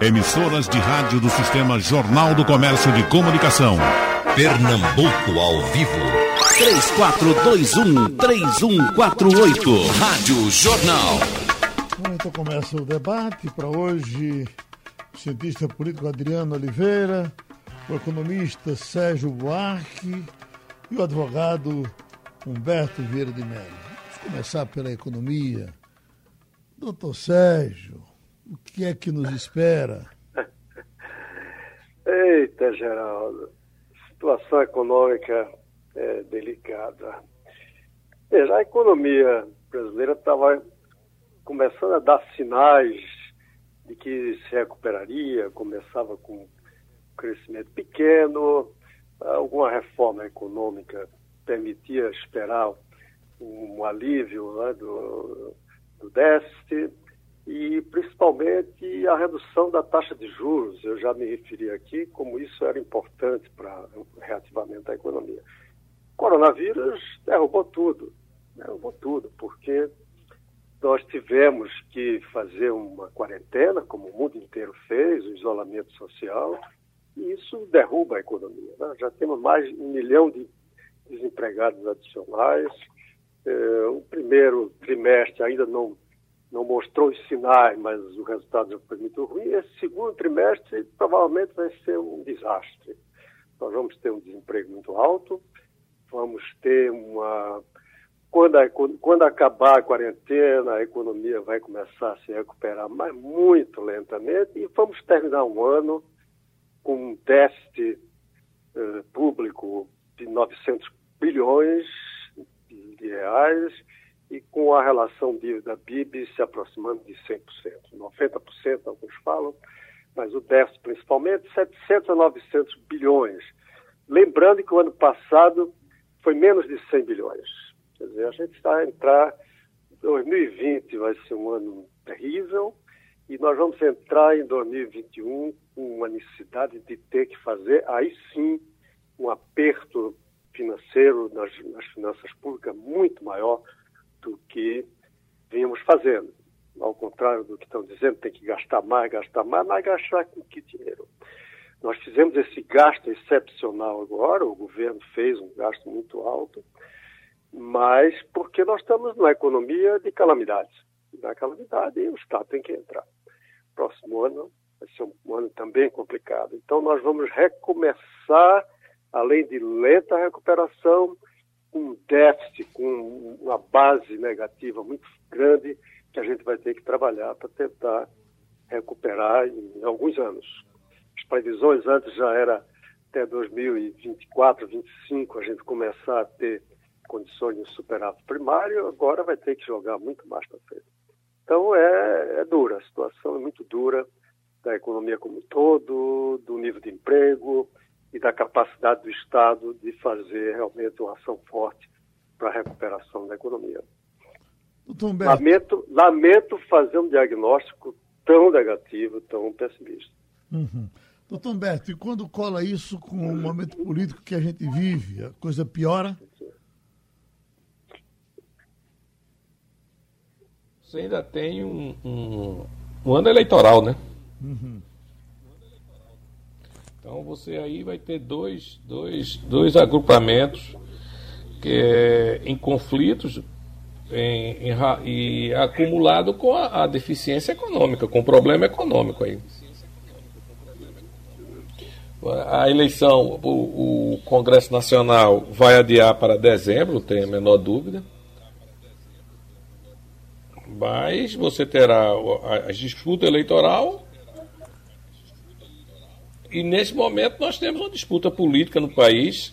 Emissoras de rádio do Sistema Jornal do Comércio de Comunicação. Pernambuco ao vivo. 3421-3148. Rádio Jornal. Bom, então começa o debate para hoje. O cientista político Adriano Oliveira, o economista Sérgio Buarque e o advogado Humberto Vieira de Mello. Vamos começar pela economia. Doutor Sérgio, o que é que nos espera? Eita, Geraldo, situação econômica é delicada. Veja, a economia brasileira estava começando a dar sinais de que se recuperaria, começava com um crescimento pequeno, alguma reforma econômica permitia esperar um alívio né, do, do déficit, e principalmente a redução da taxa de juros. Eu já me referi aqui como isso era importante para reativamento da economia. O coronavírus derrubou tudo, derrubou tudo, porque nós tivemos que fazer uma quarentena, como o mundo inteiro fez, o isolamento social, e isso derruba a economia. Né? Já temos mais de um milhão de desempregados adicionais. É, o primeiro trimestre ainda não não mostrou os sinais, mas o resultado já foi muito ruim. Esse segundo trimestre provavelmente vai ser um desastre. Nós vamos ter um desemprego muito alto, vamos ter uma. Quando, a, quando acabar a quarentena, a economia vai começar a se recuperar, mas muito lentamente, e vamos terminar um ano com um déficit eh, público de 900 bilhões de reais e com a relação dívida-PIB se aproximando de 100%, 90% alguns falam, mas o déficit principalmente 700 a 900 bilhões. Lembrando que o ano passado foi menos de 100 bilhões. Quer dizer, a gente está a entrar, 2020 vai ser um ano terrível e nós vamos entrar em 2021 com uma necessidade de ter que fazer, aí sim, um aperto financeiro nas, nas finanças públicas muito maior do que vínhamos fazendo. Ao contrário do que estão dizendo, tem que gastar mais, gastar mais, mas gastar com que dinheiro? Nós fizemos esse gasto excepcional agora, o governo fez um gasto muito alto, mas porque nós estamos numa economia de calamidades. Na calamidade, o Estado tem que entrar. Próximo ano vai ser um ano também complicado. Então, nós vamos recomeçar, além de lenta recuperação, um déficit, com uma base negativa muito grande que a gente vai ter que trabalhar para tentar recuperar em alguns anos. As previsões antes já era até 2024, 2025 a gente começar a ter condições de superávit primário, agora vai ter que jogar muito mais para frente. Então é, é dura, a situação é muito dura da economia como um todo, do nível de emprego, e da capacidade do Estado de fazer realmente uma ação forte para a recuperação da economia. Lamento, lamento fazer um diagnóstico tão negativo, tão pessimista. Uhum. Doutor Humberto, e quando cola isso com o momento político que a gente vive, a coisa piora? Você ainda tem um, um, um ano eleitoral, né? Uhum. Então você aí vai ter dois, dois, dois agrupamentos que é, em conflitos em, em, e acumulado com a, a, deficiência econômica, com o problema econômico aí. A eleição, o, o Congresso Nacional vai adiar para dezembro, não tem a menor dúvida. Mas você terá a, a disputa eleitoral e nesse momento nós temos uma disputa política no país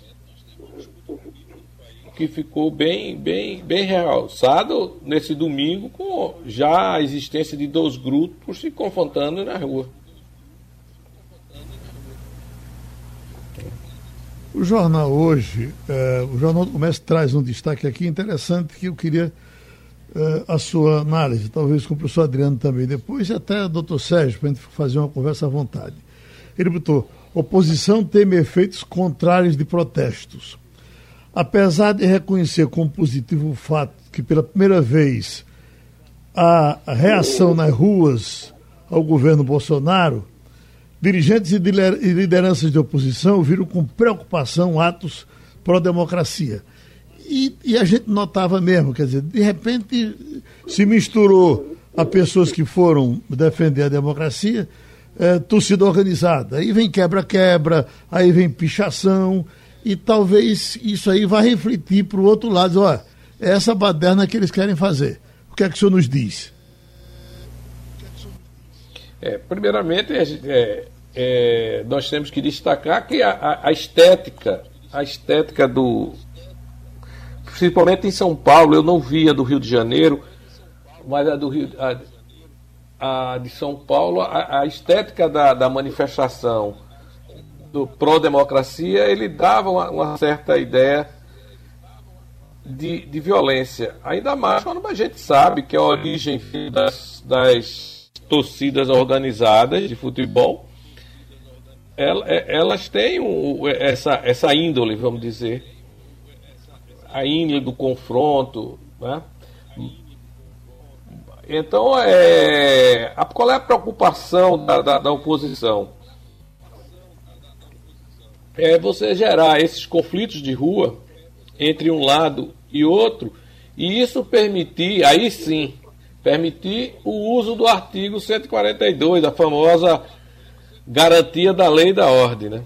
que ficou bem, bem, bem realçado nesse domingo com já a existência de dois grupos se confrontando na rua. O jornal hoje, eh, o Jornal do Comércio traz um destaque aqui interessante que eu queria eh, a sua análise, talvez com o professor Adriano também depois, e até o doutor Sérgio, para a gente fazer uma conversa à vontade. Ele botou: oposição teme efeitos contrários de protestos. Apesar de reconhecer como positivo o fato que, pela primeira vez, a reação nas ruas ao governo Bolsonaro, dirigentes e lideranças de oposição viram com preocupação atos pró-democracia. E, e, a gente notava mesmo, quer dizer, de repente se misturou a pessoas que foram defender a democracia, é, torcida organizada. Aí vem quebra-quebra, aí vem pichação, e talvez isso aí vá refletir para o outro lado. Olha, é essa baderna que eles querem fazer. O que é que o senhor nos diz? É, primeiramente, é, é, nós temos que destacar que a, a, estética, a estética do. Principalmente em São Paulo, eu não via do Rio de Janeiro, mas a do Rio. A, a de São Paulo, a, a estética da, da manifestação do pró-democracia, ele dava uma, uma, certa ideia de, de violência. Ainda mais quando a gente sabe que a origem das, das torcidas organizadas de futebol é, elas têm um, essa, essa índole, vamos dizer, a índole do confronto. Né? Então, é, a, qual é a preocupação da, da, da oposição? É você gerar esses conflitos de rua entre um lado e outro, e isso permitir, aí sim, permitir o uso do artigo 142, a famosa garantia da lei e da ordem, né?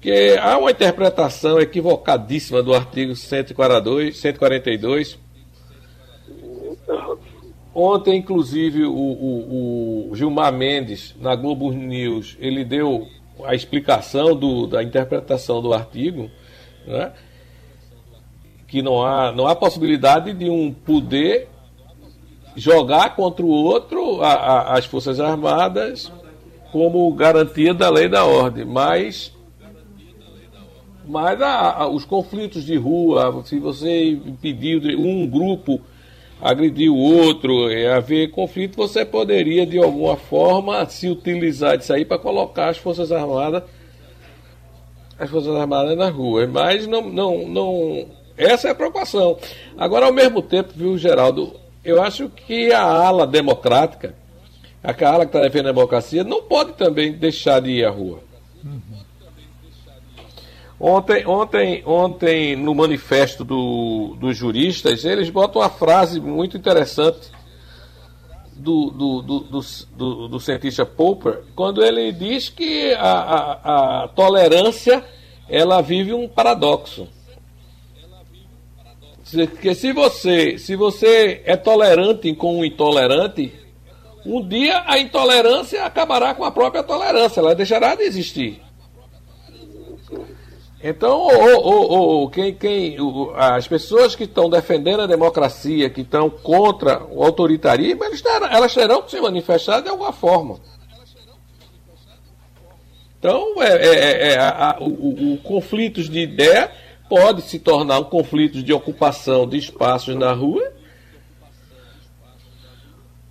Que há uma interpretação equivocadíssima do artigo 142, 142. Ontem, inclusive, o, o, o Gilmar Mendes, na Globo News, ele deu a explicação do, da interpretação do artigo, né? que não há, não há possibilidade de um poder jogar contra o outro a, a, as Forças Armadas como garantia da lei da ordem, mas mas a, os conflitos de rua, se você impedir um grupo agredir o outro, é, haver conflito, você poderia de alguma forma se utilizar disso aí para colocar as Forças Armadas as Forças Armadas na rua. Mas não, não, não. Essa é a preocupação. Agora, ao mesmo tempo, viu, Geraldo, eu acho que a ala democrática a ala que está defendendo a democracia não pode também deixar de ir à rua. Ontem, ontem, ontem, no manifesto do, dos juristas, eles botam uma frase muito interessante do, do, do, do, do cientista Popper, quando ele diz que a, a, a tolerância ela vive um paradoxo. Porque se você, se você é tolerante com o intolerante, um dia a intolerância acabará com a própria tolerância, ela deixará de existir. Então, quem, quem, as pessoas que estão defendendo a democracia, que estão contra o autoritarismo, elas terão, elas terão que se manifestar de alguma forma. Então, é, é, é, é a, o, o, o conflitos de ideia pode se tornar um conflito de ocupação de espaços na rua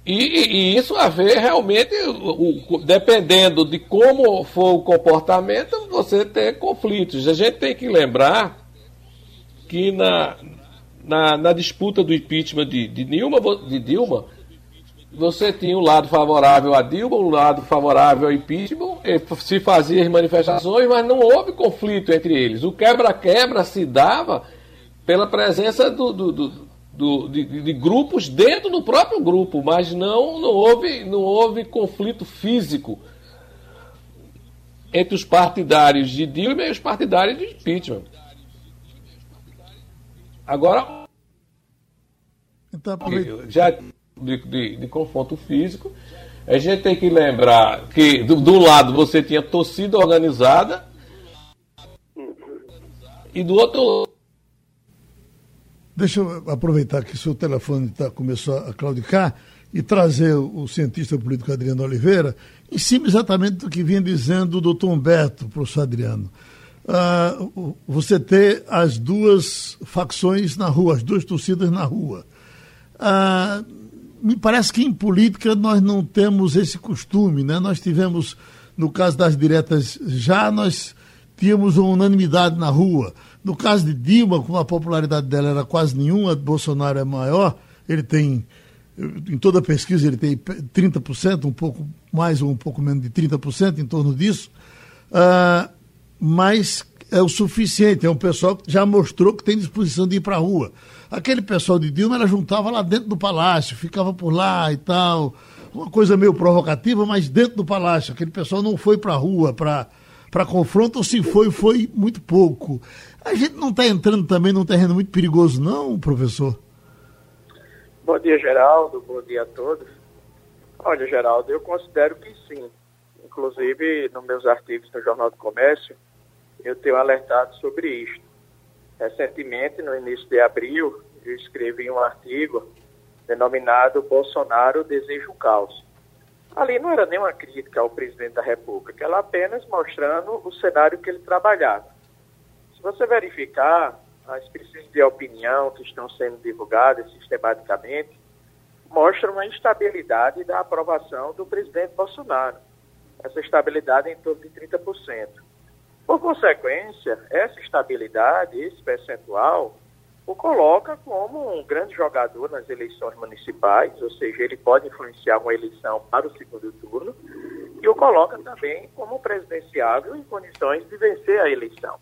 e, e, isso a ver realmente, o, o, dependendo de como for o comportamento, você ter conflitos. A gente tem que lembrar que na, na, na disputa do impeachment de, de, Dilma, de Dilma, você tinha um lado favorável a Dilma, um lado favorável ao impeachment, se fazia as manifestações, mas não houve conflito entre eles. O quebra-quebra se dava pela presença do, do, do do, de, de, grupos dentro do próprio grupo, mas não, não, houve, não houve conflito físico entre os partidários de Dilma e os partidários de impeachment. Agora, então, já de, de, de, confronto físico, a gente tem que lembrar que do, do lado você tinha torcida organizada e do outro lado Deixa eu aproveitar que seu telefone tá, começou a claudicar e trazer o, o cientista político Adriano Oliveira em cima exatamente do que vinha dizendo o doutor Humberto, professor Adriano. Ah, você ter as duas facções na rua, as duas torcidas na rua. Ah, me parece que em política nós não temos esse costume, né? Nós tivemos, no caso das diretas, já nós tínhamos uma unanimidade na rua. No caso de Dilma, como a popularidade dela era quase nenhuma, Bolsonaro é maior, ele tem em toda pesquisa ele tem 30%, um pouco mais ou um pouco menos de 30%, em torno disso, uh, mas é o suficiente, é um pessoal que já mostrou que tem disposição de ir para a rua. Aquele pessoal de Dilma, ela juntava lá dentro do palácio, ficava por lá e tal, uma coisa meio provocativa, mas dentro do palácio. Aquele pessoal não foi para a rua para confronto, ou se foi, foi muito pouco. A gente não está entrando também num terreno muito perigoso, não, professor? Bom dia, Geraldo. Bom dia a todos. Olha, Geraldo, eu considero que sim. Inclusive, nos meus artigos no Jornal do Comércio, eu tenho alertado sobre isto. Recentemente, no início de abril, eu escrevi um artigo denominado Bolsonaro Deseja o Caos. Ali não era nenhuma crítica ao presidente da República, ela apenas mostrando o cenário que ele trabalhava. Se você verificar, as pesquisas de opinião que estão sendo divulgadas sistematicamente mostram a instabilidade da aprovação do presidente Bolsonaro. Essa estabilidade é em torno de 30%. Por consequência, essa estabilidade, esse percentual, o coloca como um grande jogador nas eleições municipais, ou seja, ele pode influenciar uma eleição para o segundo turno, e o coloca também como presidenciável em condições de vencer a eleição.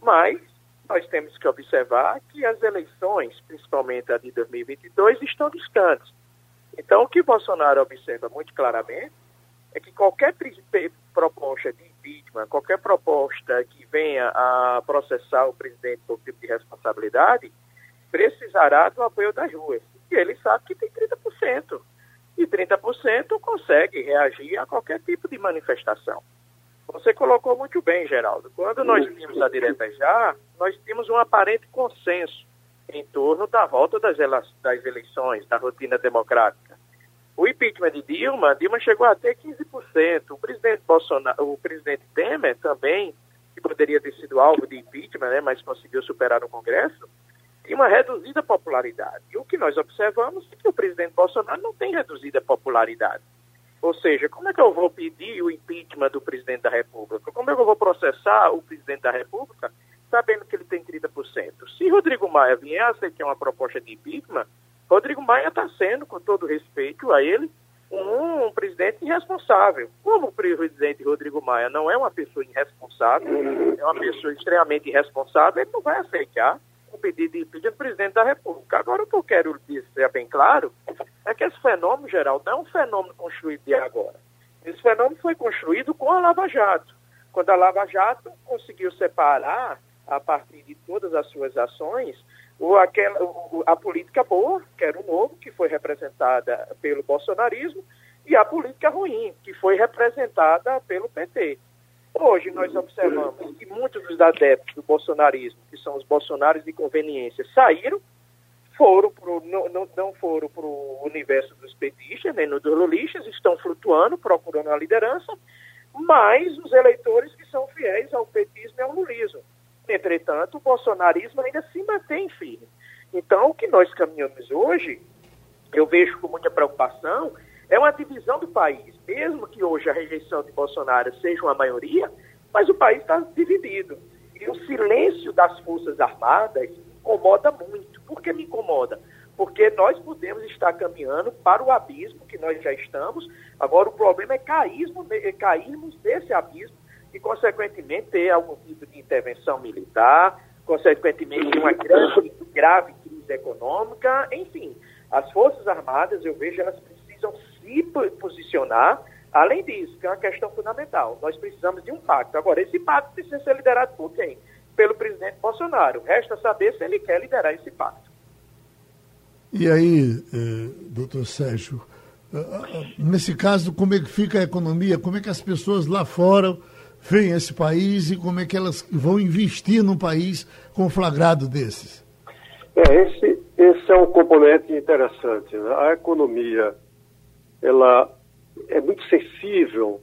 Mas nós temos que observar que as eleições, principalmente a de 2022, estão distantes. Então, o que Bolsonaro observa muito claramente é que qualquer proposta de impeachment, qualquer proposta que venha a processar o presidente por tipo de responsabilidade, precisará do apoio das ruas. E ele sabe que tem 30%. E 30% consegue reagir a qualquer tipo de manifestação. Você colocou muito bem, Geraldo. Quando nós vimos a direta já, nós tínhamos um aparente consenso em torno da volta das, das eleições, da rotina democrática. O impeachment de Dilma, Dilma chegou a ter 15%. O presidente Bolsonaro, o presidente Temer também, que poderia ter sido alvo de impeachment, né, mas conseguiu superar no Congresso, tinha uma reduzida popularidade. E o que nós observamos é que o presidente Bolsonaro não tem reduzida popularidade. Ou seja, como é que eu vou pedir o impeachment do presidente da República? Como é que eu vou processar o presidente da República sabendo que ele tem 30%? Se Rodrigo Maia vier aceitar uma proposta de impeachment, Rodrigo Maia está sendo, com todo respeito a ele, um, presidente irresponsável. Como o presidente Rodrigo Maia não é uma pessoa irresponsável, é uma pessoa extremamente irresponsável, ele não vai aceitar o pedido de impeachment do presidente da República. Agora, o que eu quero dizer bem claro é que esse fenômeno, Geraldo, não é um fenômeno construído de agora. Esse fenômeno foi construído com a Lava Jato. Quando a Lava Jato conseguiu separar, a partir de todas as suas ações, aquela, a política boa, que era o novo, que foi representada pelo bolsonarismo, e a política ruim, que foi representada pelo PT. Hoje nós observamos que muitos dos adeptos do bolsonarismo, que são os bolsonaros de conveniência, saíram, foram pro, não, não, não foram para o universo dos petistas, nem dos lulistas, estão flutuando, procurando a liderança, mas os eleitores que são fiéis ao petismo e ao lulismo. Entretanto, o bolsonarismo ainda se mantém firme. Então, o que nós caminhamos hoje, eu vejo com muita preocupação, é uma divisão do país. Mesmo que hoje a rejeição de Bolsonaro seja uma maioria, mas o país está dividido. E o silêncio das Forças Armadas incomoda muito. Por que me incomoda? Porque nós podemos estar caminhando para o abismo que nós já estamos. Agora, o problema é cairmos, é cairmos desse abismo e, consequentemente, ter algum tipo de intervenção militar, consequentemente, uma grande, grave crise econômica. Enfim, as Forças Armadas, eu vejo, elas precisam se posicionar. Além disso, que é uma questão fundamental, nós precisamos de um pacto. Agora, esse pacto precisa ser liderado por quem? Pelo presidente Bolsonaro. Resta saber se ele quer liderar esse pacto. E aí, eh, doutor Sérgio, eh, eh, nesse caso, como é que fica a economia? Como é que as pessoas lá fora veem esse país e como é que elas vão investir num país conflagrado desses? É, esse, esse é um componente interessante. Né? A economia ela é muito sensível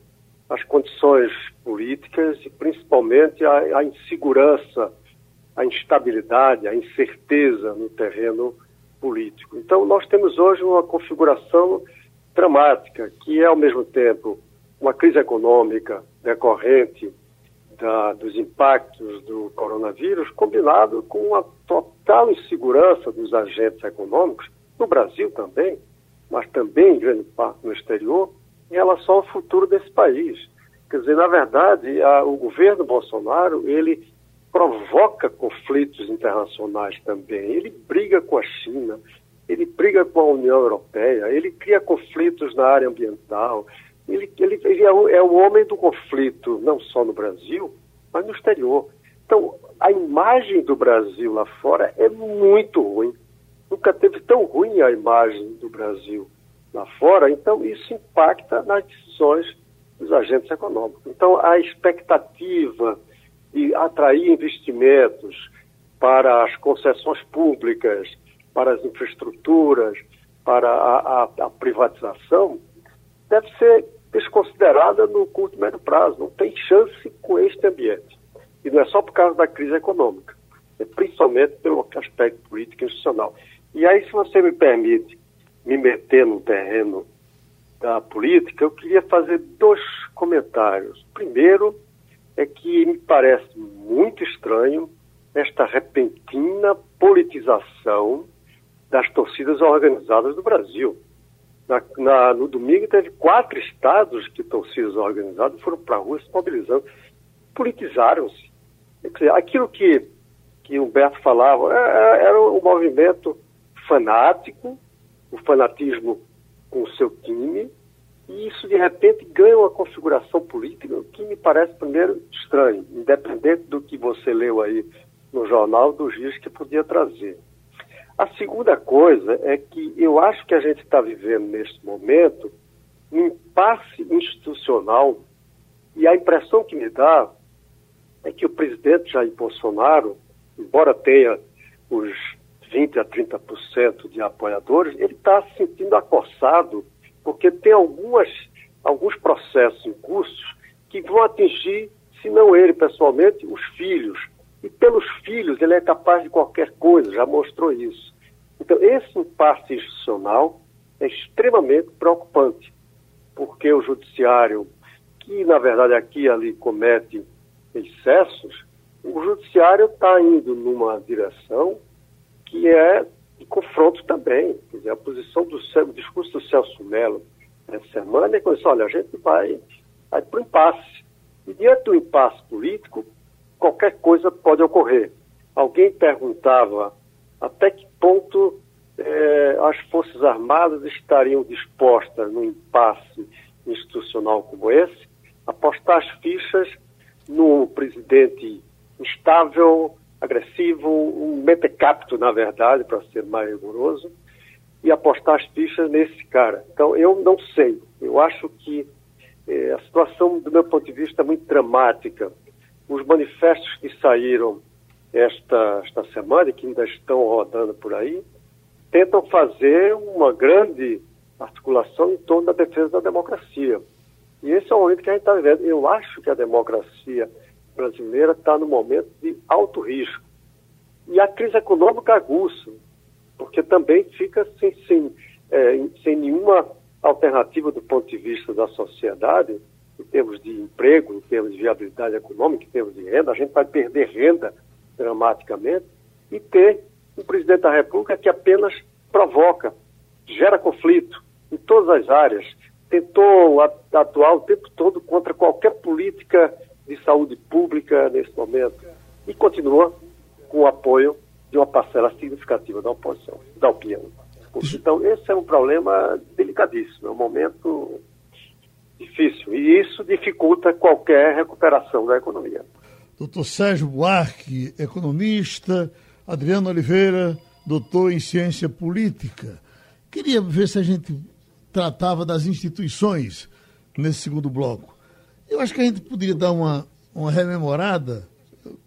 às condições políticas e principalmente à, à insegurança, à instabilidade, à incerteza no terreno político. Então, nós temos hoje uma configuração dramática, que é ao mesmo tempo uma crise econômica decorrente da, dos impactos do coronavírus, combinado com uma total insegurança dos agentes econômicos, no Brasil também, mas também em grande parte no exterior, em relação ao futuro desse país. Quer dizer, na verdade, a, o governo Bolsonaro, ele provoca conflitos internacionais também. Ele briga com a China, ele briga com a União Europeia, ele cria conflitos na área ambiental. Ele, ele, ele é, o, é o homem do conflito, não só no Brasil, mas no exterior. Então, a imagem do Brasil lá fora é muito ruim. Nunca teve tão ruim a imagem do Brasil lá fora, então isso impacta nas decisões dos agentes econômicos. Então, a expectativa de atrair investimentos para as concessões públicas, para as infraestruturas, para a, a, a privatização, deve ser desconsiderada no curto e médio prazo. Não tem chance com este ambiente. E não é só por causa da crise econômica, é principalmente pelo aspecto político e institucional. E aí, se você me permite me meter no terreno da política, eu queria fazer dois comentários. Primeiro, é que me parece muito estranho esta repentina politização das torcidas organizadas do Brasil. Na, na, no domingo teve quatro estados que torcidas organizadas foram para a rua se mobilizando. Politizaram-se. Aquilo que, que Humberto falava é, é, era um movimento fanático, o fanatismo com o seu time, e isso, de repente, ganha uma configuração política que me parece, primeiro, estranho, independente do que você leu aí no jornal, dos dias que podia trazer. A segunda coisa é que eu acho que a gente está vivendo, neste momento, um impasse institucional, e a impressão que me dá é que o presidente Jair Bolsonaro, embora tenha os 20% a 30% de apoiadores, ele está se sentindo acossado porque tem algumas, alguns processos em curso que vão atingir, se não ele pessoalmente, os filhos. E pelos filhos ele é capaz de qualquer coisa, já mostrou isso. Então, esse impasse institucional é extremamente preocupante, porque o judiciário, que na verdade aqui e ali comete excessos, o judiciário está indo numa direção que é de confronto também. Quer dizer, a posição do o discurso do Celso Mello essa semana é que olha, a gente vai, vai para o impasse. E diante do impasse político, qualquer coisa pode ocorrer. Alguém perguntava até que ponto eh, as Forças Armadas estariam dispostas num impasse institucional como esse, apostar as fichas no presidente instável, agressivo, um mentecapto, na verdade, para ser mais rigoroso, e apostar as fichas nesse cara. Então, eu não sei. Eu acho que eh, a situação, do meu ponto de vista, é muito dramática. Os manifestos que saíram esta, esta semana e que ainda estão rodando por aí, tentam fazer uma grande articulação em torno da defesa da democracia. E esse é o momento que a gente está vivendo. Eu acho que a democracia brasileira está no momento de alto risco. E a crise econômica aguça, porque também fica sem, sem, é, sem nenhuma alternativa do ponto de vista da sociedade, em termos de emprego, em termos de viabilidade econômica, em termos de renda, a gente vai perder renda dramaticamente e ter um presidente da República que apenas provoca, gera conflito em todas as áreas, tentou atuar o tempo todo contra qualquer política de saúde pública nesse momento e continua com o apoio de uma parcela significativa da oposição, da opinião. Então, esse é um problema delicadíssimo, é um momento difícil e isso dificulta qualquer recuperação da economia. Doutor Sérgio Buarque, economista, Adriano Oliveira, doutor em ciência política. Queria ver se a gente tratava das instituições nesse segundo bloco. Eu acho que a gente poderia dar uma, uma rememorada,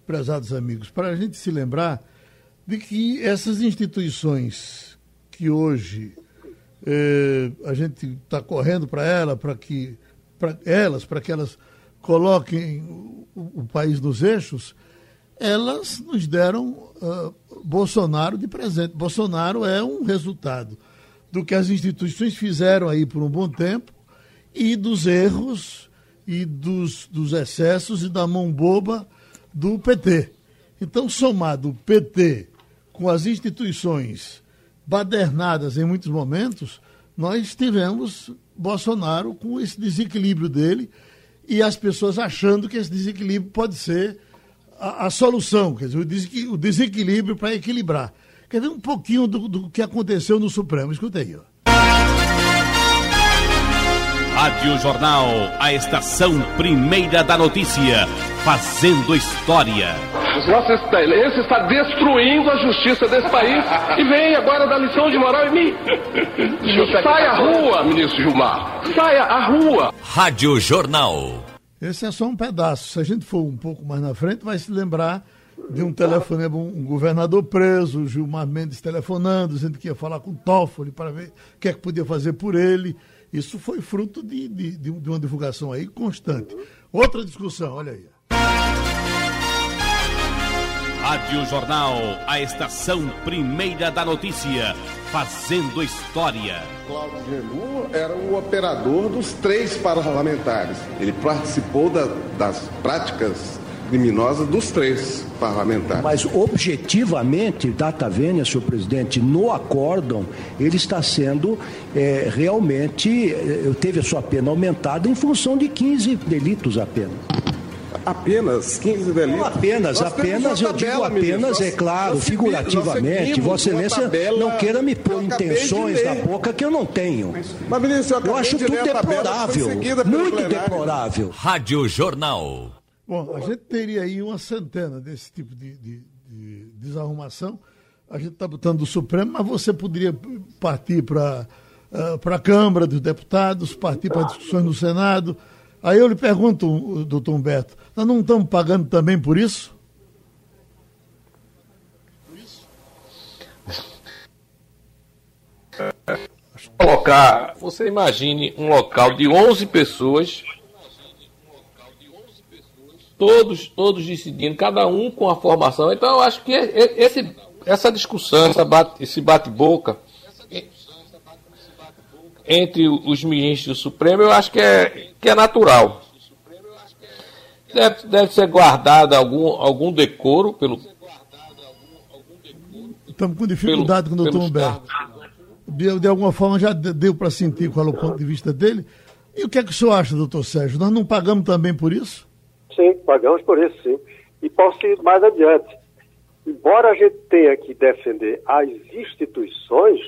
prezados amigos, para a gente se lembrar de que essas instituições que hoje eh, a gente está correndo para ela, para que para elas, para que elas coloquem o, o, país nos eixos, elas nos deram uh, Bolsonaro de presente. Bolsonaro é um resultado do que as instituições fizeram aí por um bom tempo e dos erros e dos, dos excessos e da mão boba do PT. Então, somado o PT com as instituições badernadas em muitos momentos, nós tivemos Bolsonaro com esse desequilíbrio dele e as pessoas achando que esse desequilíbrio pode ser a, a solução, quer dizer, o desequilíbrio para equilibrar. Quer ver um pouquinho do, do, que aconteceu no Supremo? Escuta aí. Ó. Rádio Jornal, a estação primeira da notícia, fazendo história. Vossa Excelência está destruindo a justiça desse país e vem agora dar lição de moral em mim. Saia à rua, ministro Gilmar. Saia à rua. Rádio Jornal. Esse é só um pedaço. Se a gente for um pouco mais na frente, vai se lembrar de um telefonema, um governador preso, Gilmar Mendes telefonando, dizendo que ia falar com Toffoli para ver o que é que podia fazer por ele. Isso foi fruto de, de, de uma divulgação aí constante. Outra discussão, olha aí. Rádio Jornal, a estação primeira da notícia, fazendo história. Cláudio Gelu era o operador dos três parlamentares. Ele participou da, das práticas criminosa dos três parlamentares. Mas objetivamente, data vênia, senhor presidente, no acórdão, ele está sendo é, realmente, é, teve a sua pena aumentada em função de 15 delitos apenas. Apenas 15 delitos? Não apenas, nós apenas, eu digo apenas, é claro, figurativamente. Vossa Excelência não queira me pôr intenções na boca que eu não tenho. Mas, ministro, eu, eu acho tudo deplorável, muito deplorável. Rádio Jornal. Bom, a gente teria aí uma centena desse tipo de, de, de desarrumação. A gente está botando do Supremo, mas você poderia partir para uh, a Câmara dos Deputados, partir para discussões no Senado. Aí eu lhe pergunto, doutor Humberto, nós não estamos pagando também por isso? Colocar, você imagine um local de 11 pessoas todos, todos decidindo, cada um com a formação. Então eu acho que esse, essa discussão, essa bate, esse bate-boca entre os ministros do Supremo, eu acho que é, que é natural. Deve, deve ser guardado algum, algum decoro pelo. Estamos com dificuldade pelo, com o doutor Humberto. De, de, alguma forma já deu para sentir qual é o ponto de vista dele. E o que é que o senhor acha, doutor Sérgio? Nós não pagamos também por isso? Sim, pagamos por isso, sim. E posso ir mais adiante. Embora a gente tenha que defender as instituições,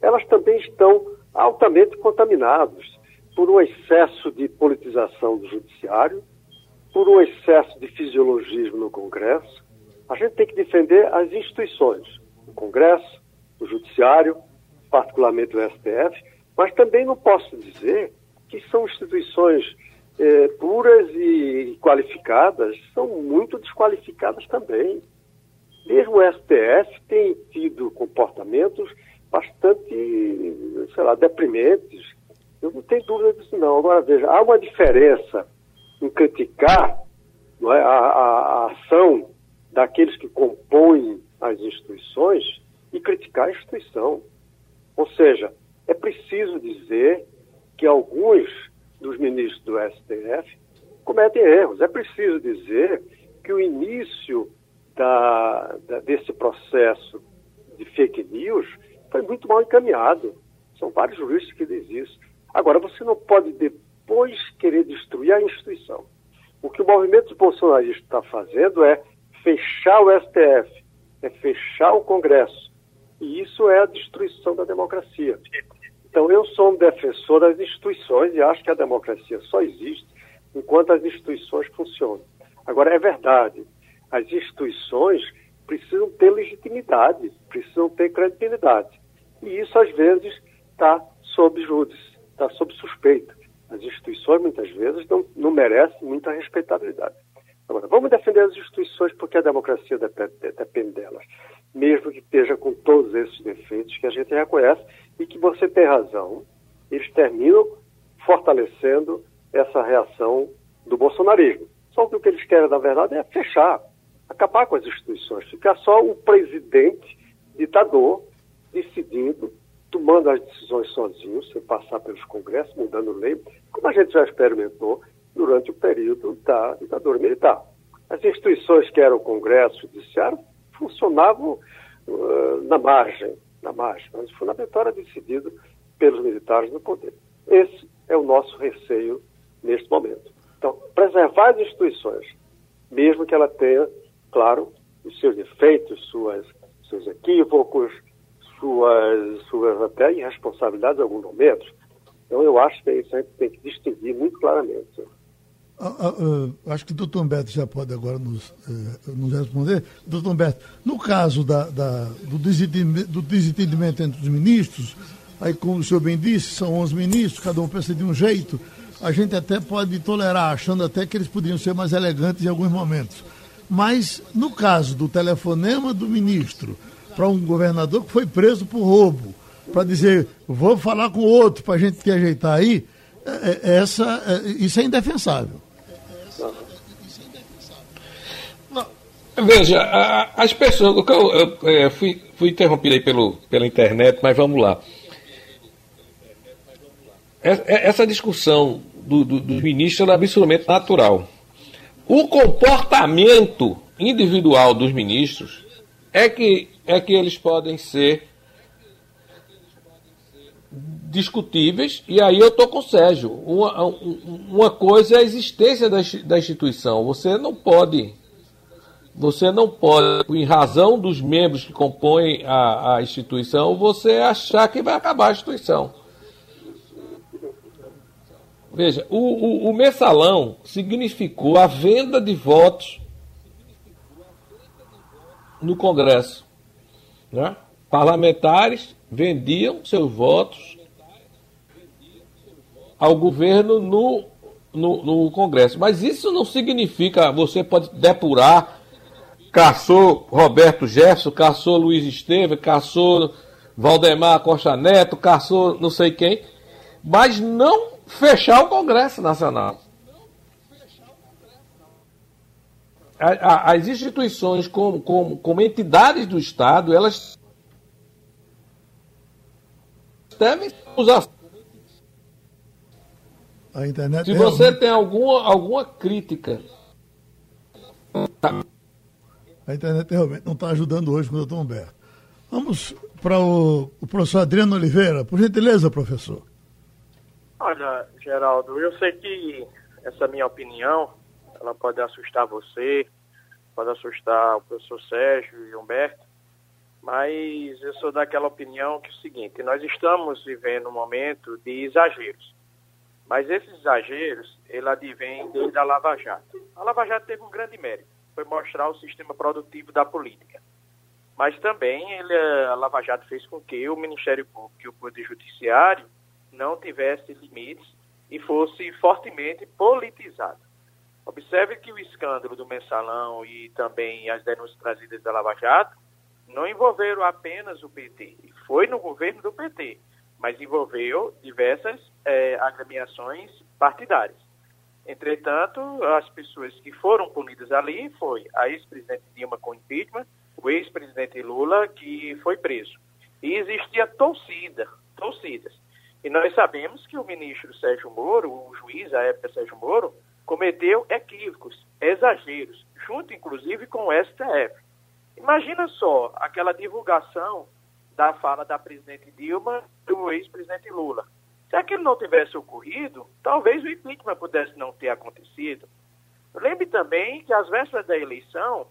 elas também estão altamente contaminadas por um excesso de politização do judiciário, por um excesso de fisiologismo no Congresso. A gente tem que defender as instituições, o Congresso, o Judiciário, particularmente o STF, mas também não posso dizer que são instituições é, puras e qualificadas são muito desqualificadas também. Mesmo o STF tem tido comportamentos bastante, sei lá, deprimentes. Eu não tenho dúvida disso não. Agora veja, há uma diferença em criticar é, a, a, a ação daqueles que compõem as instituições e criticar a instituição. Ou seja, é preciso dizer que alguns dos ministros do STF cometem erros. É preciso dizer que o início da, da, desse processo de fake news foi muito mal encaminhado. São vários juristas que dizem isso. Agora, você não pode depois querer destruir a instituição. O que o movimento bolsonarista está fazendo é fechar o STF, é fechar o Congresso. E isso é a destruição da democracia. Então, eu sou um defensor das instituições e acho que a democracia só existe enquanto as instituições funcionam. Agora, é verdade, as instituições precisam ter legitimidade, precisam ter credibilidade. E isso, às vezes, está sob júdice, está sob suspeita. As instituições, muitas vezes, não, não merecem muita respeitabilidade. Agora, vamos defender as instituições porque a democracia depende, depende delas, mesmo que esteja com todos esses defeitos que a gente reconhece e que você tem razão, eles terminam fortalecendo essa reação do bolsonarismo. Só que o que eles querem, na verdade, é fechar, acabar com as instituições, ficar só o presidente ditador decidindo, tomando as decisões sozinho, sem passar pelos congressos, mudando lei, como a gente já experimentou durante o período da ditadura militar. As instituições que eram o Congresso, o Judiciário, funcionavam uh, na margem, na margem, mas o fundamental era decidido pelos militares no poder. Esse é o nosso receio neste momento. Então, preservar as instituições, mesmo que ela tenha, claro, os seus defeitos, suas, seus equívocos, suas, suas até irresponsabilidades em alguns momentos. Então, eu acho que isso a gente tem que distinguir muito claramente. Ah, ah, ah, acho que o doutor Humberto já pode agora nos, eh, nos responder. Doutor Humberto, no caso da, da, do, desentendimento, do, desentendimento, entre os ministros, aí como o senhor bem disse, são 11 ministros, cada um pensa de um jeito, a gente até pode tolerar, achando até que eles poderiam ser mais elegantes em alguns momentos. Mas no caso do telefonema do ministro para um governador que foi preso por roubo, para dizer, vou falar com outro para a gente te ajeitar aí, é, é, essa, é, isso é indefensável. Veja, as pessoas. Eu, fui, fui interrompido aí pelo, pela internet, mas vamos lá. Essa discussão do, do, dos ministros é absolutamente natural. O comportamento individual dos ministros é que, é que eles podem ser discutíveis, e aí eu estou com o Sérgio. Uma, uma coisa é a existência da, instituição. Você não pode você não pode, em razão dos membros que compõem a, a instituição, você achar que vai acabar a instituição. Veja, o, o, o mensalão significou a venda de votos no Congresso. Né? Parlamentares vendiam seus votos ao governo no, no, no Congresso. Mas isso não significa você pode depurar caçou Roberto Jefferson, caçou Luiz Esteves, caçou Valdemar Costa Neto, caçou não sei quem, mas não fechar o Congresso Nacional. As instituições como, como, como entidades do Estado, elas devem usar. A internet Se é você tem alguma, alguma crítica a internet realmente não está ajudando hoje com o doutor Humberto. Vamos para o, o, professor Adriano Oliveira. Por gentileza, professor. Olha, Geraldo, eu sei que essa minha opinião, ela pode assustar você, pode assustar o professor Sérgio e Humberto, mas eu sou daquela opinião que é o seguinte, nós estamos vivendo um momento de exageros. Mas esses exageros, ele advém desde a Lava Jato. A Lava Jato teve um grande mérito foi mostrar o sistema produtivo da política. Mas também ele, a Lava Jato fez com que o Ministério Público e o Poder Judiciário não tivesse limites e fosse fortemente politizado. Observe que o escândalo do mensalão e também as denúncias trazidas da Lava Jato não envolveram apenas o PT, foi no governo do PT, mas envolveu diversas é, agremiações partidárias. Entretanto, as pessoas que foram punidas ali foi a ex-presidente Dilma com impeachment, o ex-presidente Lula que foi preso. E existia torcida, torcidas. E nós sabemos que o ministro Sérgio Moro, o juiz à época Sérgio Moro, cometeu equívocos, exageros, junto inclusive com o STF. Imagina só aquela divulgação da fala da presidente Dilma do ex-presidente Lula. Se aquilo não tivesse ocorrido, talvez o impeachment pudesse não ter acontecido. Lembre também que às vésperas da eleição,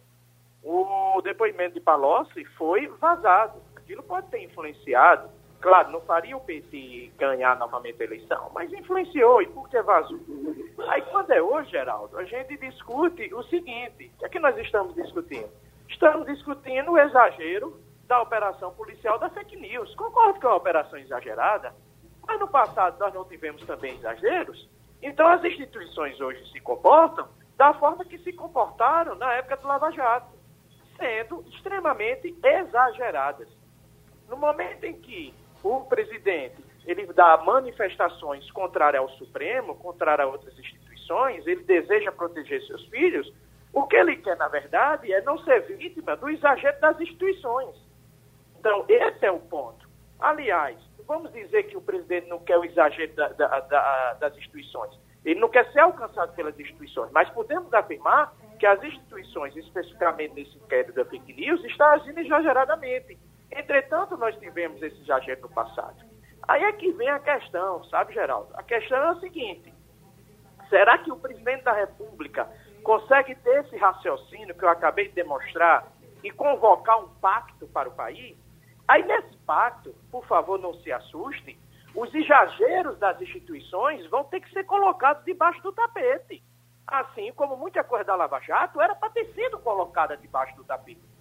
o depoimento de Palocci foi vazado. Aquilo pode ter influenciado. Claro, não faria o PT ganhar novamente a eleição, mas influenciou. E por que vazou? Aí, quando é hoje, Geraldo, a gente discute o seguinte: o que é que nós estamos discutindo? Estamos discutindo o exagero da operação policial da fake news. Concordo que é uma operação exagerada, mas no passado nós não tivemos também exageros. Então as instituições hoje se comportam da forma que se comportaram na época do Lava Jato, sendo extremamente exageradas. No momento em que o presidente ele dá manifestações contrárias ao Supremo, contrárias a outras instituições, ele deseja proteger seus filhos, o que ele quer, na verdade, é não ser vítima do exagero das instituições. Então, esse é o ponto. Aliás, vamos dizer que o presidente não quer o exagero da, da, da, das instituições. Ele não quer ser alcançado pelas instituições, mas podemos afirmar que as instituições, especificamente nesse inquérito da fake news, estão agindo exageradamente. Entretanto, nós tivemos esse exagero no passado. Aí é que vem a questão, sabe, Geraldo? A questão é a seguinte: será que o presidente da República consegue ter esse raciocínio que eu acabei de demonstrar e convocar um pacto para o país? Aí nesse pacto, por favor, não se assuste, os exageros das instituições vão ter que ser colocados debaixo do tapete. Assim como muita coisa da Lava Jato era para ter sido colocada debaixo do tapete.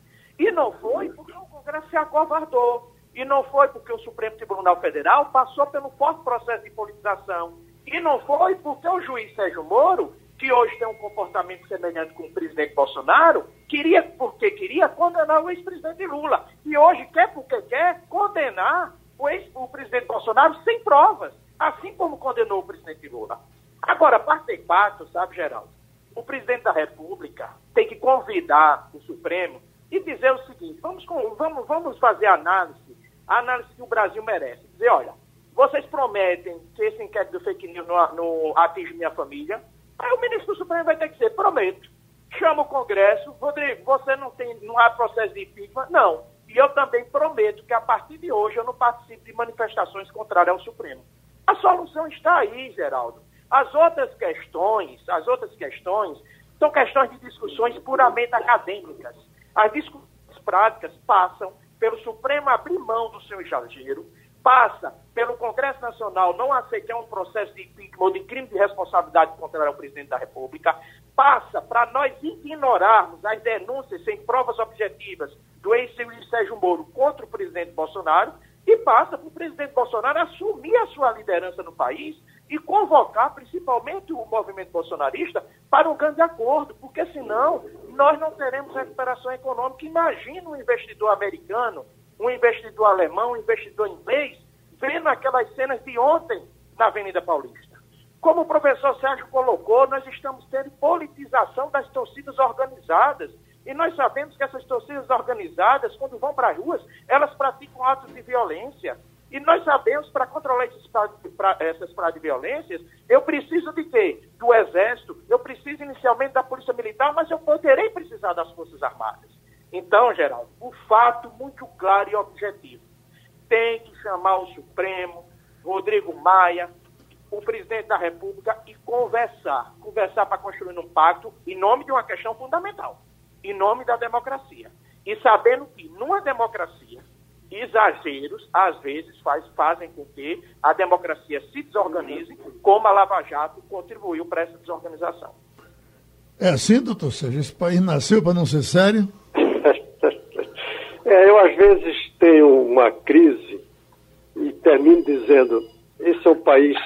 E não foi porque o Congresso se acovardou. E não foi porque o Supremo Tribunal Federal passou pelo forte processo de politização. E não foi porque o juiz Sérgio Moro, que hoje tem um comportamento semelhante com o presidente Bolsonaro, queria, porque queria condenar o ex-presidente Lula. E hoje quer porque quer condenar o, ex, o presidente Bolsonaro sem provas, assim como condenou o presidente Lula. Agora, parte e pato, sabe, Geraldo? O presidente da República tem que convidar o Supremo e dizer o seguinte: vamos, vamos, vamos fazer a análise, a análise que o Brasil merece. Dizer, olha, vocês prometem que esse inquérito do fake news não, não atinge minha família. Aí o ministro do Supremo vai ter que dizer, prometo. Chama o Congresso, Rodrigo, você não tem, não há processo de impeachment? Não. E eu também prometo que a partir de hoje eu não participo de manifestações contrárias ao Supremo. A solução está aí, Geraldo. As outras questões, as outras questões são questões de discussões puramente acadêmicas. As discussões práticas passam pelo Supremo abrir mão do seu exagero, passa pelo Congresso Nacional não aceitar um processo de impeachment ou de crime de responsabilidade contra o presidente da República, passa para nós ignorarmos as denúncias sem provas objetivas do ex-juiz Sérgio Moro contra o presidente Bolsonaro e passa para o presidente Bolsonaro assumir a sua liderança no país e convocar principalmente o movimento bolsonarista para um grande acordo, porque senão nós não teremos recuperação econômica. Imagina um investidor americano, um investidor alemão, um investidor inglês, vendo aquelas cenas de ontem na Avenida Paulista. Como o professor Sérgio colocou, nós estamos tendo politização das torcidas organizadas. E nós sabemos que essas torcidas organizadas, quando vão para as ruas, elas praticam atos de violência. E nós sabemos, para controlar esses pra, essas práticas de violências, eu preciso de quê? Do Exército, eu preciso inicialmente da Polícia Militar, mas eu poderei precisar das Forças Armadas. Então, Geraldo, o fato muito claro e objetivo. Tem que chamar o Supremo, Rodrigo Maia, o presidente da República e conversar. Conversar para construir um pacto em nome de uma questão fundamental, em nome da democracia. E sabendo que, numa democracia, exageros, às vezes, faz, fazem com que a democracia se desorganize, como a Lava Jato contribuiu para essa desorganização. É assim, doutor Sérgio? Esse país nasceu para não ser sério? é, eu, às vezes, tenho uma crise e termino dizendo: esse é um país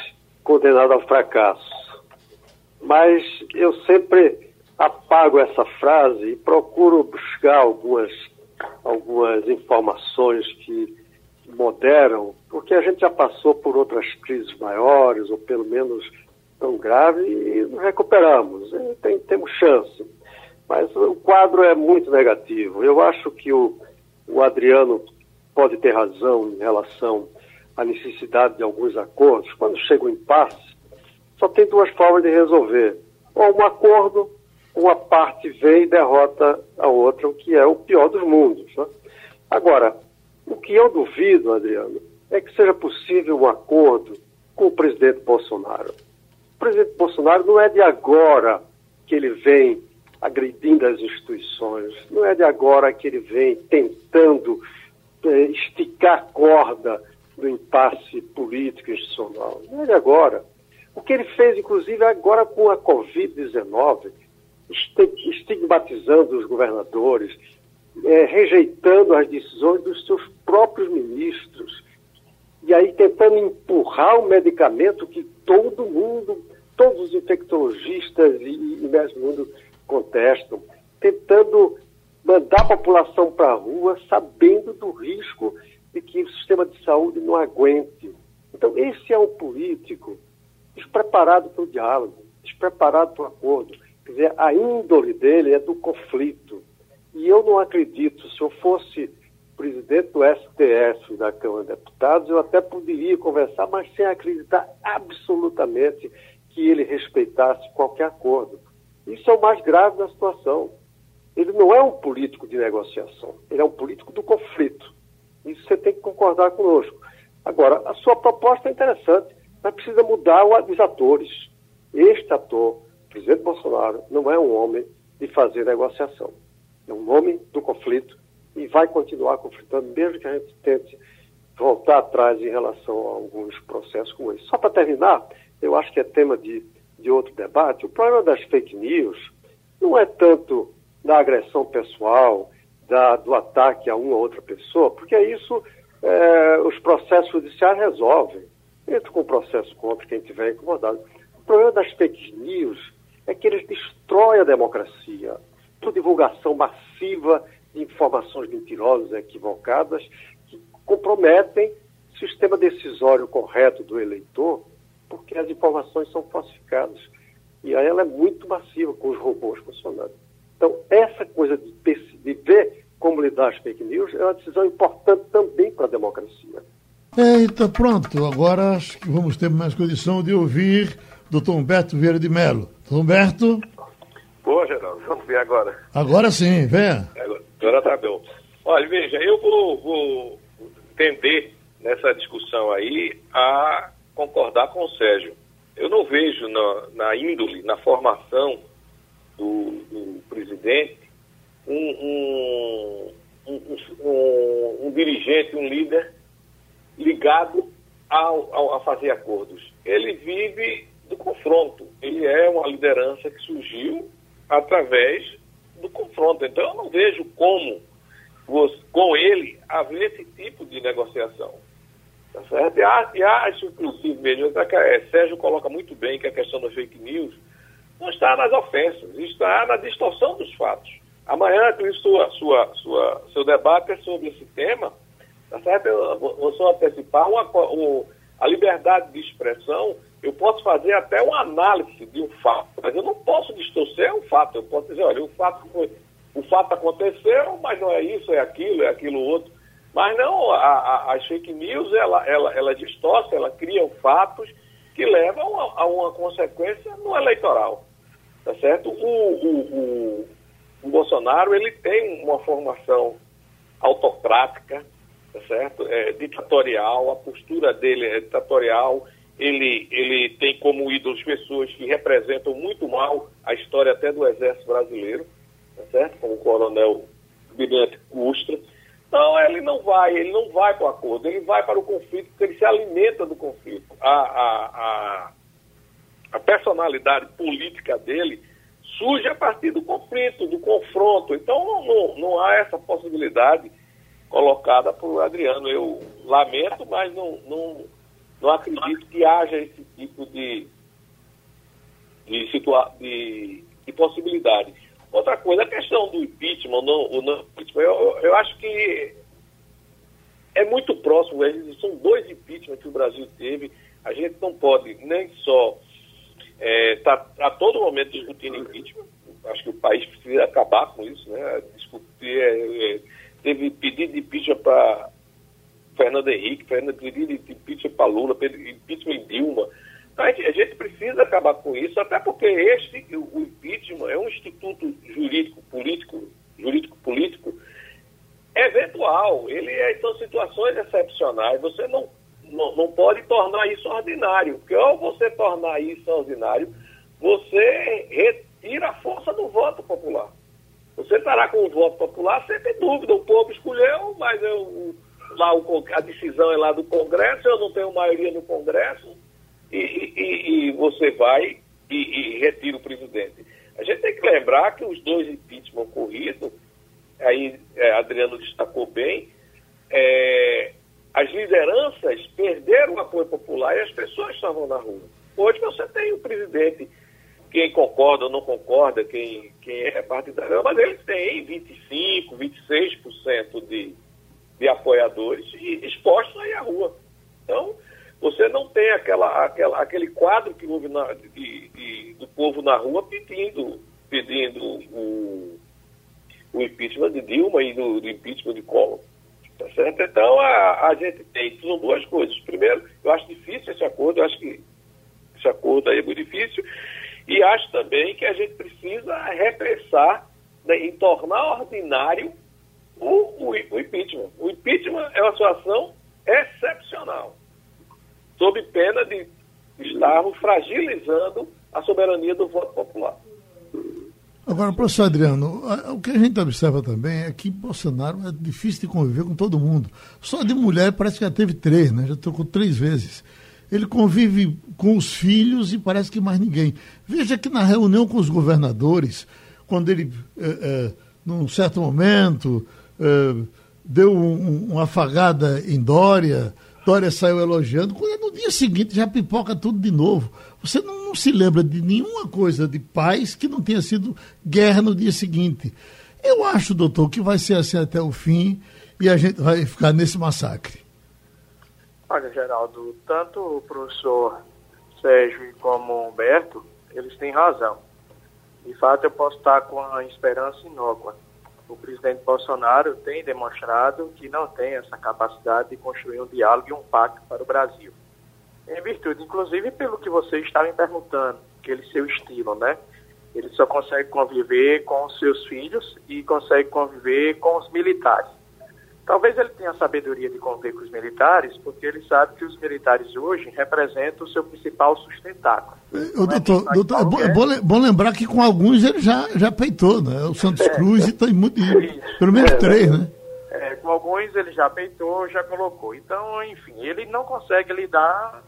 condenado ao fracasso. Mas eu sempre apago essa frase e procuro buscar algumas algumas informações que moderam, porque a gente já passou por outras crises maiores, ou pelo menos tão grave, e recuperamos. Tem, temos chance. Mas o quadro é muito negativo. Eu acho que o, o Adriano pode ter razão em relação à necessidade de alguns acordos. Quando chega o impasse, só tem duas formas de resolver. Ou um acordo uma parte vem e derrota a outra, o que é o pior dos mundos. Né? Agora, o que eu duvido, Adriano, é que seja possível um acordo com o presidente Bolsonaro. O presidente Bolsonaro não é de agora que ele vem agredindo as instituições, não é de agora que ele vem tentando é, esticar a corda do impasse político institucional. Não é de agora. O que ele fez, inclusive, agora com a Covid-19, estigmatizando os governadores, é, rejeitando as decisões dos seus próprios ministros, e aí tentando empurrar um medicamento que todo mundo, todos os infectologistas e, e mesmo mundo contestam, tentando mandar a população para a rua sabendo do risco de que o sistema de saúde não aguente. Então, esse é um político despreparado para o diálogo, despreparado para o acordo. Quer dizer, a índole dele é do conflito. E eu não acredito, se eu fosse presidente do STF da Câmara de Deputados, eu até poderia conversar, mas sem acreditar absolutamente que ele respeitasse qualquer acordo. Isso é o mais grave da situação. Ele não é um político de negociação, ele é um político do conflito. Isso você tem que concordar conosco. Agora, a sua proposta é interessante, mas precisa mudar os atores. Este ator, presidente Bolsonaro, não é um homem de fazer negociação. É um homem do conflito e vai continuar conflitando, mesmo que a gente tente voltar atrás em relação a alguns processos como esse. Só para terminar, eu acho que é tema de, de outro debate, o problema das fake news não é tanto da agressão pessoal, da, do ataque a uma ou outra pessoa, porque isso é, os processos judiciais resolvem. Entra com o processo contra quem estiver incomodado. O problema das fake news é que eles destroem a democracia por divulgação massiva de informações mentirosas, equivocadas, que comprometem o sistema decisório correto do eleitor, porque as informações são falsificadas. E aí ela é muito massiva com os robôs funcionando. Então, essa coisa de, de ver como lidar as fake news é uma decisão importante também para a democracia. Eita, pronto. Agora acho que vamos ter mais condição de ouvir doutor Humberto Vieira de Mello. Humberto? Pô, Geraldo, vamos ver agora. Agora sim, venha. Agora tá bom. Olha, veja, eu vou, vou tender nessa discussão aí a concordar com o Sérgio. Eu não vejo na, na índole, na formação do, do presidente, um, um, um, um, dirigente, um líder ligado ao, ao, a fazer acordos. Ele vive do confronto. Ele é uma liderança que surgiu através do confronto. Então eu não vejo como com ele haver esse tipo de negociação. Tá certo? E acho, inclusive, mesmo, Sérgio coloca muito bem que a questão das fake news não está nas ofensas, está na distorção dos fatos. Amanhã, sua, sua, sua, seu debate é sobre esse tema, tá certo? Eu vou só antecipar uma, a liberdade de expressão, eu posso fazer até uma análise de um fato, mas eu não posso distorcer um fato. Eu posso dizer, olha, o fato foi, o fato aconteceu, mas não é isso, é aquilo, é aquilo outro. Mas não, a, a, as fake news, ela, ela, ela distorce, ela cria fatos que levam a, a uma consequência no eleitoral. Tá certo? O, o, o, o Bolsonaro ele tem uma formação autocrática, tá certo? É, ditatorial, a postura dele é ditatorial, ele, ele tem como ídolos pessoas que representam muito mal a história até do Exército Brasileiro, tá certo? Como o coronel Brilhante Custra. Então ele não vai, ele não vai para o acordo, ele vai para o conflito, porque ele se alimenta do conflito. A, a, a, a personalidade política dele surge a partir do conflito, do confronto. Então não, não, não há essa possibilidade colocada por Adriano. Eu lamento, mas não, não, não acredito que haja esse tipo de, de, situa de, de possibilidade. Outra coisa, a questão do impeachment, não, o não impeachment, eu, eu acho que é muito próximo. São dois impeachments que o Brasil teve. A gente não pode nem só está é, tá a todo momento discutindo impeachment. Acho que o país precisa acabar com isso, né? Discutir, é, é, teve pedido de impeachment para Fernando Henrique, Fernando, de impeachment para Lula, impeachment em Dilma. Então, a, gente, a gente precisa acabar com isso, até porque este, o, impeachment é um instituto jurídico, político, jurídico político eventual. Ele é, são situações excepcionais. Você não não, não pode tornar isso ordinário, porque ao você tornar isso ordinário, você retira a força do voto popular. Você estará com o voto popular sem dúvida, o povo escolheu, mas eu, lá o, a decisão é lá do Congresso, eu não tenho maioria no Congresso, e, e, e você vai e, e, retira o presidente. A gente tem que lembrar que os dois impeachment ocorridos, aí é, Adriano destacou bem, é, as lideranças perderam o apoio popular e as pessoas estavam na rua. Hoje você tem o presidente, quem concorda ou não concorda, quem, quem é partidário, mas eles têm 25%, 26% de, de apoiadores e expostos aí à rua. Então, você não tem aquela, aquela, aquele quadro que houve na, de, de, do povo na rua pedindo, pedindo o, o impeachment de Dilma e do, do impeachment de Collor. Tá certo? Então, a, a gente tem, são duas coisas. Primeiro, eu acho difícil esse acordo, eu acho que esse acordo aí é muito difícil, e acho também que a gente precisa repressar né, e tornar ordinário o, o, o, impeachment. O impeachment é uma situação excepcional, sob pena de estarmos fragilizando a soberania do voto popular. Agora, professor Adriano, o que a gente observa também é que Bolsonaro é difícil de conviver com todo mundo. Só de mulher parece que já teve três, né? Já trocou três vezes. Ele convive com os filhos e parece que mais ninguém. Veja que na reunião com os governadores, quando ele, é, é, num certo momento, é, deu um, uma afagada em Dória, Dória saiu elogiando, quando no dia seguinte já pipoca tudo de novo. Você não, não, se lembra de nenhuma coisa de paz que não tenha sido guerra no dia seguinte. Eu acho, doutor, que vai ser assim até o fim e a gente vai ficar nesse massacre. Olha, Geraldo, tanto o professor Sérgio como o Humberto, eles têm razão. De fato, eu posso estar com a esperança inócua o presidente Bolsonaro tem demonstrado que não tem essa capacidade de construir um diálogo e um pacto para o Brasil. Em virtude, inclusive, pelo que você estava me perguntando, aquele seu estilo, né? Ele só consegue conviver com os seus filhos e consegue conviver com os militares. Talvez ele tenha a sabedoria de conviver com os militares, porque ele sabe que os militares hoje representam o seu principal sustentáculo. O doutor, é, doutor é, bom, é bom, lembrar que com alguns ele já, já peitou, né? O Santos é, Cruz e tem muito. Pelo menos é, três, né? É, com alguns ele já peitou, já colocou. Então, enfim, ele não consegue lidar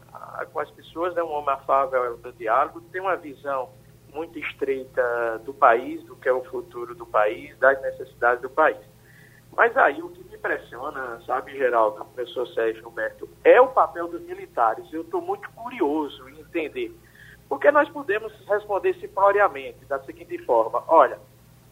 com as pessoas, é um homem afável do diálogo, tem uma visão muito estreita do país, do que é o futuro do país, das necessidades do país. Mas aí o que impressiona, sabe, Geraldo, professor Sérgio Roberto, é o papel dos militares. Eu estou muito curioso em entender. Porque nós podemos responder simploriamente da seguinte forma: olha,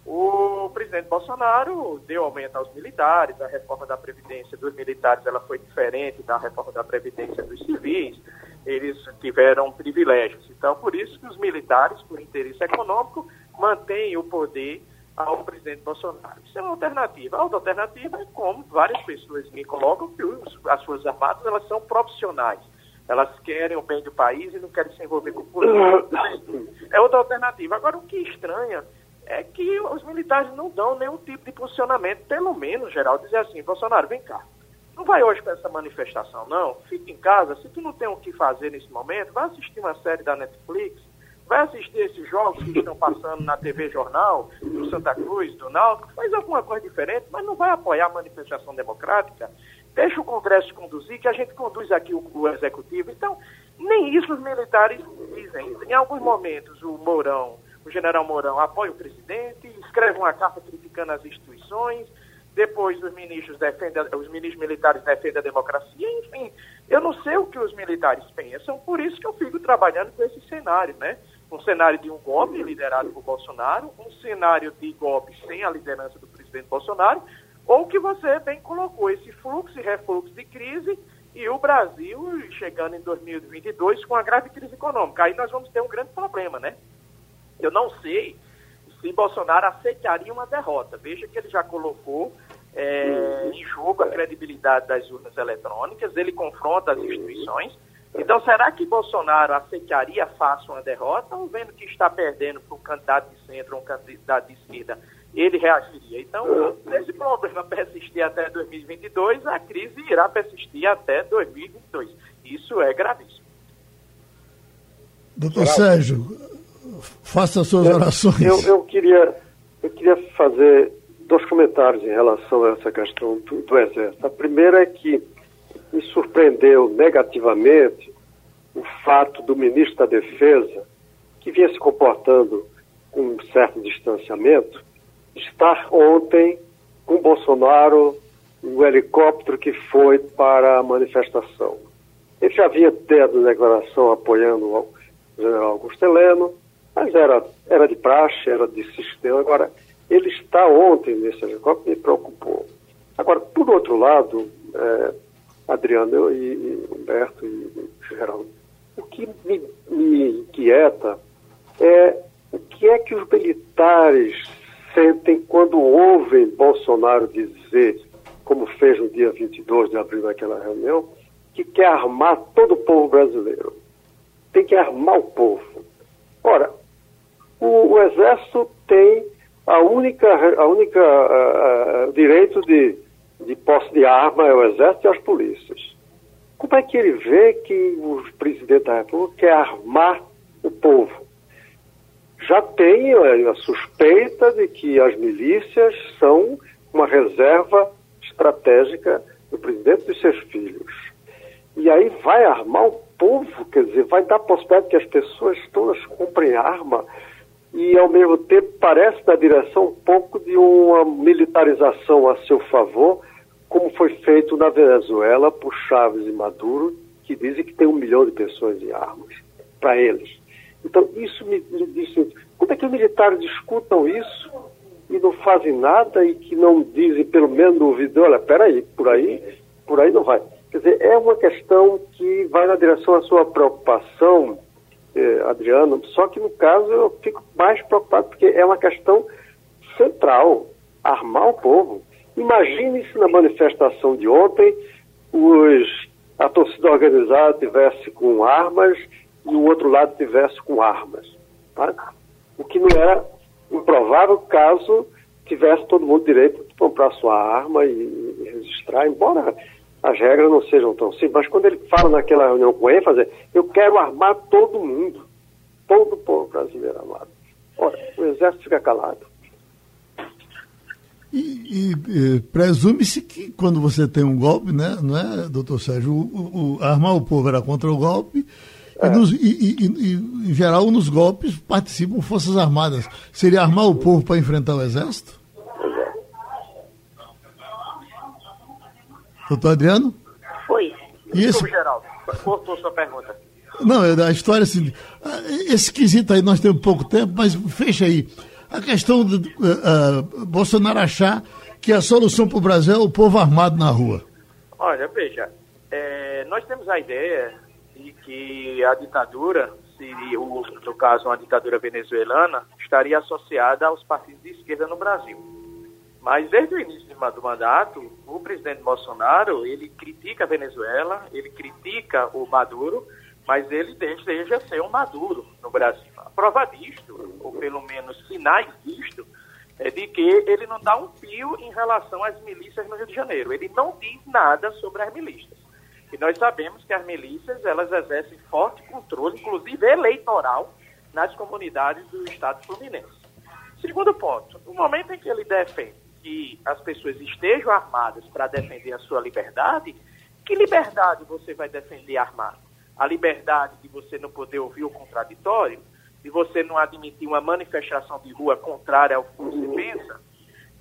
o presidente Bolsonaro deu aumento aos militares, a reforma da Previdência dos militares ela foi diferente da reforma da Previdência dos civis, eles tiveram privilégios. Então, por isso que os militares, por interesse econômico, mantêm o poder ao presidente Bolsonaro. Isso é uma alternativa. A outra alternativa é como várias pessoas me colocam que as Forças Armadas elas são profissionais. Elas querem o bem do país e não querem se envolver com política. É outra alternativa. Agora, o que estranha é que os militares não dão nenhum tipo de posicionamento, pelo menos, geral, dizer assim, Bolsonaro, vem cá. Não vai hoje para essa manifestação, não. Fica em casa. Se tu não tem o que fazer nesse momento, vai assistir uma série da Netflix, vai assistir esses jogos que estão passando na TV Jornal, do Santa Cruz, do Náutico, faz alguma coisa diferente, mas não vai apoiar a manifestação democrática. Deixa o Congresso conduzir, que a gente conduz aqui o, o Executivo. Então, nem isso os militares dizem. Em alguns momentos, o Mourão, o general Mourão, apoia o presidente, escreve uma carta criticando as instituições, depois os ministros defendem, os ministros militares defendem a democracia, enfim, eu não sei o que os militares pensam, por isso que eu fico trabalhando com esse cenário, né? Um cenário de um golpe liderado por Bolsonaro, um cenário de golpe sem a liderança do presidente Bolsonaro, ou que você bem colocou esse fluxo e refluxo de crise e o Brasil chegando em 2022 com uma grave crise econômica. Aí nós vamos ter um grande problema, né? Eu não sei se Bolsonaro aceitaria uma derrota. Veja que ele já colocou é, em jogo a credibilidade das urnas eletrônicas, ele confronta as instituições então, será que Bolsonaro aceitaria fácil uma derrota ou vendo que está perdendo para um candidato de centro ou um candidato de esquerda, ele reagiria? Então, se esse problema persistir até 2022, a crise irá persistir até 2022. Isso é gravíssimo. Doutor Sérgio, faça as suas eu, orações. Eu, eu, queria, eu queria fazer dois comentários em relação a essa questão do, do Exército. A primeira é que me surpreendeu negativamente o fato do ministro da Defesa, que vinha se comportando com um certo distanciamento, estar ontem com Bolsonaro no helicóptero que foi para a manifestação. Ele já havia tido declaração apoiando o general Augusto Heleno, mas era, era de praxe, era de sistema. Agora, ele está ontem nesse helicóptero me preocupou. Agora, por outro lado, é, Adriano e, e Humberto e, e Geraldo. O que me, me inquieta é o que é que os militares sentem quando ouvem Bolsonaro dizer, como fez no dia 22 de abril naquela reunião, que quer armar todo o povo brasileiro. Tem que armar o povo. Ora, o, o Exército tem a única, a única uh, uh, direito de de posse de arma é o exército e as polícias. Como é que ele vê que o presidente da República quer armar o povo? Já tem a suspeita de que as milícias são uma reserva estratégica do presidente e seus filhos. E aí vai armar o povo, quer dizer, vai dar a possibilidade que as pessoas todas comprem arma e, ao mesmo tempo, parece na direção um pouco de uma militarização a seu favor, como foi feito na Venezuela por Chaves e Maduro, que dizem que tem um milhão de pessoas em armas, para eles. Então, isso me, me diz, como é que os militares discutam isso e não fazem nada e que não dizem, pelo menos no ouvido, olha, peraí, por aí, por aí não vai. Quer dizer, é uma questão que vai na direção da sua preocupação, eh, Adriano, só que no caso eu fico mais preocupado porque é uma questão central, armar o povo. Imagine se na manifestação de ontem os, a torcida organizada tivesse com armas e o outro lado tivesse com armas. Tá? O que não era improvável caso tivesse todo mundo direito de comprar sua arma e, e registrar, embora as regras não sejam tão simples. Mas quando ele fala naquela reunião com ênfase, eu quero armar todo mundo, todo o povo brasileiro amado. Ora, o exército fica calado. E, e, e presume-se que quando você tem um golpe, né, não é, doutor Sérgio, o, o, armar o povo era contra o golpe, é. e, nos, e, em geral nos golpes participam forças armadas. Seria armar o povo para enfrentar o exército? Doutor Adriano? Oi. E esse... Geraldo, cortou sua pergunta. Não, é a história assim. Esse quesito aí nós temos pouco tempo, mas fecha aí. A questão do uh, uh, Bolsonaro achar que a solução para o Brasil é o povo armado na rua. Olha, veja, é, nós temos a ideia de que a ditadura, seria, no caso uma ditadura venezuelana, estaria associada aos partidos de esquerda no Brasil. Mas desde o início do mandato, o presidente Bolsonaro, ele critica a Venezuela, ele critica o Maduro, mas ele deseja ser um Maduro no Brasil. A prova disto, ou pelo menos sinais disto, é de que ele não dá um fio em relação às milícias no Rio de Janeiro. Ele não diz nada sobre as milícias. E nós sabemos que as milícias, elas exercem forte controle, inclusive eleitoral, nas comunidades do Estado Fluminense. Segundo ponto, no momento em que ele defende que as pessoas estejam armadas para defender a sua liberdade, que liberdade você vai defender armado? A liberdade de você não poder ouvir o contraditório, de você não admitir uma manifestação de rua contrária ao que você pensa,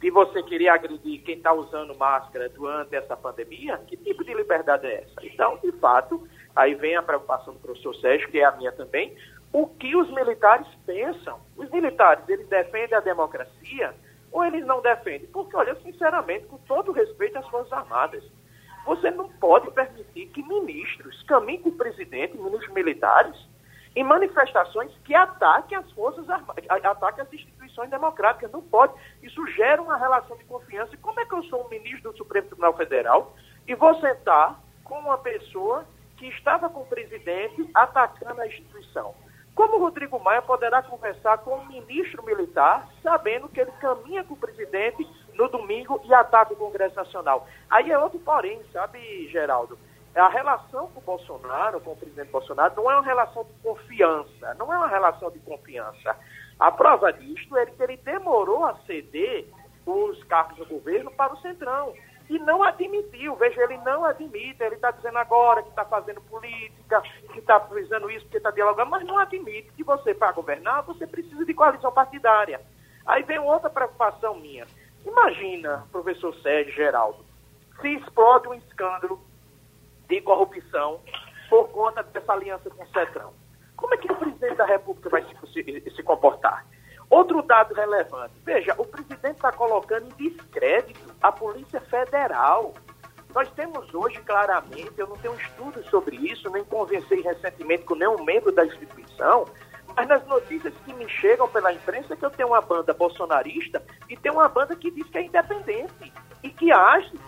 de você querer agredir quem está usando máscara durante essa pandemia, que tipo de liberdade é essa? Então, de fato, aí vem a preocupação do professor Sérgio, que é a minha também, o que os militares pensam. Os militares, eles defendem a democracia, ou eles não defendem? Porque, olha, sinceramente, com todo respeito às Forças Armadas, você não pode permitir que ministros caminhem com o presidente, ministros militares, em manifestações que ataquem as Forças Armadas, ataquem as instituições democráticas. Não pode. Isso gera uma relação de confiança. E como é que eu sou um ministro do Supremo Tribunal Federal e vou sentar com uma pessoa que estava com o presidente atacando a instituição? Como Rodrigo Maia poderá conversar com um ministro militar, sabendo que ele caminha com o presidente no domingo e ataca o Congresso Nacional? Aí é outro porém, sabe, Geraldo? A relação com o Bolsonaro, com o presidente Bolsonaro, não é uma relação de confiança, não é uma relação de confiança. A prova disto é que ele demorou a ceder os cargos do governo para o Centrão e não admitiu. Veja, ele não admite, ele está dizendo agora que está fazendo política, que está fazendo isso porque está dialogando, mas não admite que você, para governar, você precisa de coalizão partidária. Aí vem outra preocupação minha. Imagina, professor Sérgio Geraldo, se explode um escândalo de corrupção por conta dessa aliança com o Cetrão. Como é que o presidente da República vai se, se, se comportar? Outro dado relevante. Veja, o presidente está colocando em descrédito a Polícia Federal. Nós temos hoje claramente, eu não tenho estudo sobre isso, nem conversei recentemente com nenhum membro da instituição, mas nas notícias que me chegam pela imprensa é que eu tenho uma banda bolsonarista e tem uma banda que diz que é independente e que age.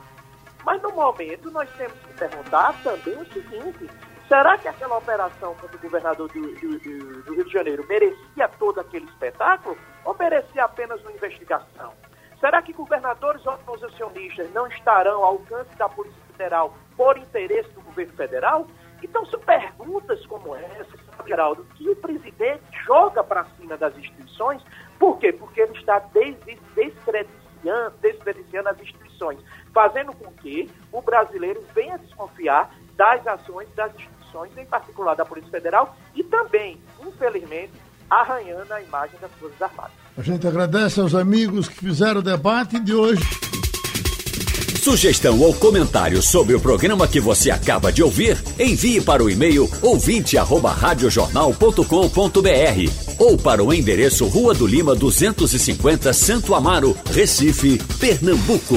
Mas no momento nós temos que perguntar também o seguinte: Será que aquela operação contra o governador do, do, do, do, Rio de Janeiro merecia todo aquele espetáculo ou merecia apenas uma investigação? Será que governadores oposicionistas não estarão ao alcance da Polícia Federal por interesse do governo federal? Então, são perguntas como essa, Geraldo, que o presidente joga para cima das instituições. Por quê? Porque ele está descrediciando as instituições, fazendo com que o brasileiro venha desconfiar das ações das instituições, em particular da Polícia Federal, e também, infelizmente, arranhando a imagem das Forças Armadas. A gente agradece aos amigos que fizeram o debate de hoje. Sugestão ou comentário sobre o programa que você acaba de ouvir, envie para o e-mail ouvinte@radiojornal.com.br ou para o endereço Rua do Lima 250, Santo Amaro, Recife, Pernambuco.